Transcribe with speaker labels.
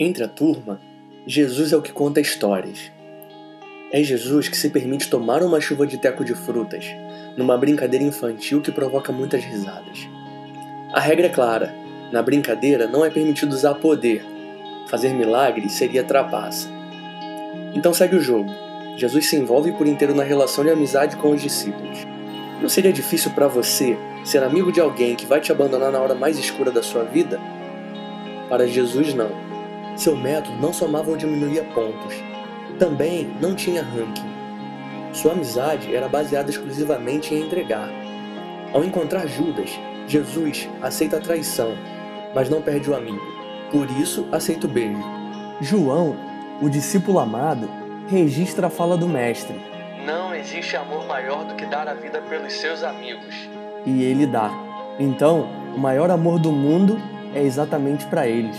Speaker 1: Entre a turma, Jesus é o que conta histórias. É Jesus que se permite tomar uma chuva de teco de frutas, numa brincadeira infantil que provoca muitas risadas. A regra é clara: na brincadeira não é permitido usar poder. Fazer milagres seria trapaça. Então segue o jogo. Jesus se envolve por inteiro na relação de amizade com os discípulos. Não seria difícil para você ser amigo de alguém que vai te abandonar na hora mais escura da sua vida? Para Jesus, não. Seu método não somava ou diminuía pontos. Também não tinha ranking. Sua amizade era baseada exclusivamente em entregar. Ao encontrar Judas, Jesus aceita a traição, mas não perde o amigo. Por isso, aceita o beijo. João, o discípulo amado, registra a fala do Mestre.
Speaker 2: Não existe amor maior do que dar a vida pelos seus amigos.
Speaker 1: E ele dá. Então, o maior amor do mundo é exatamente para eles.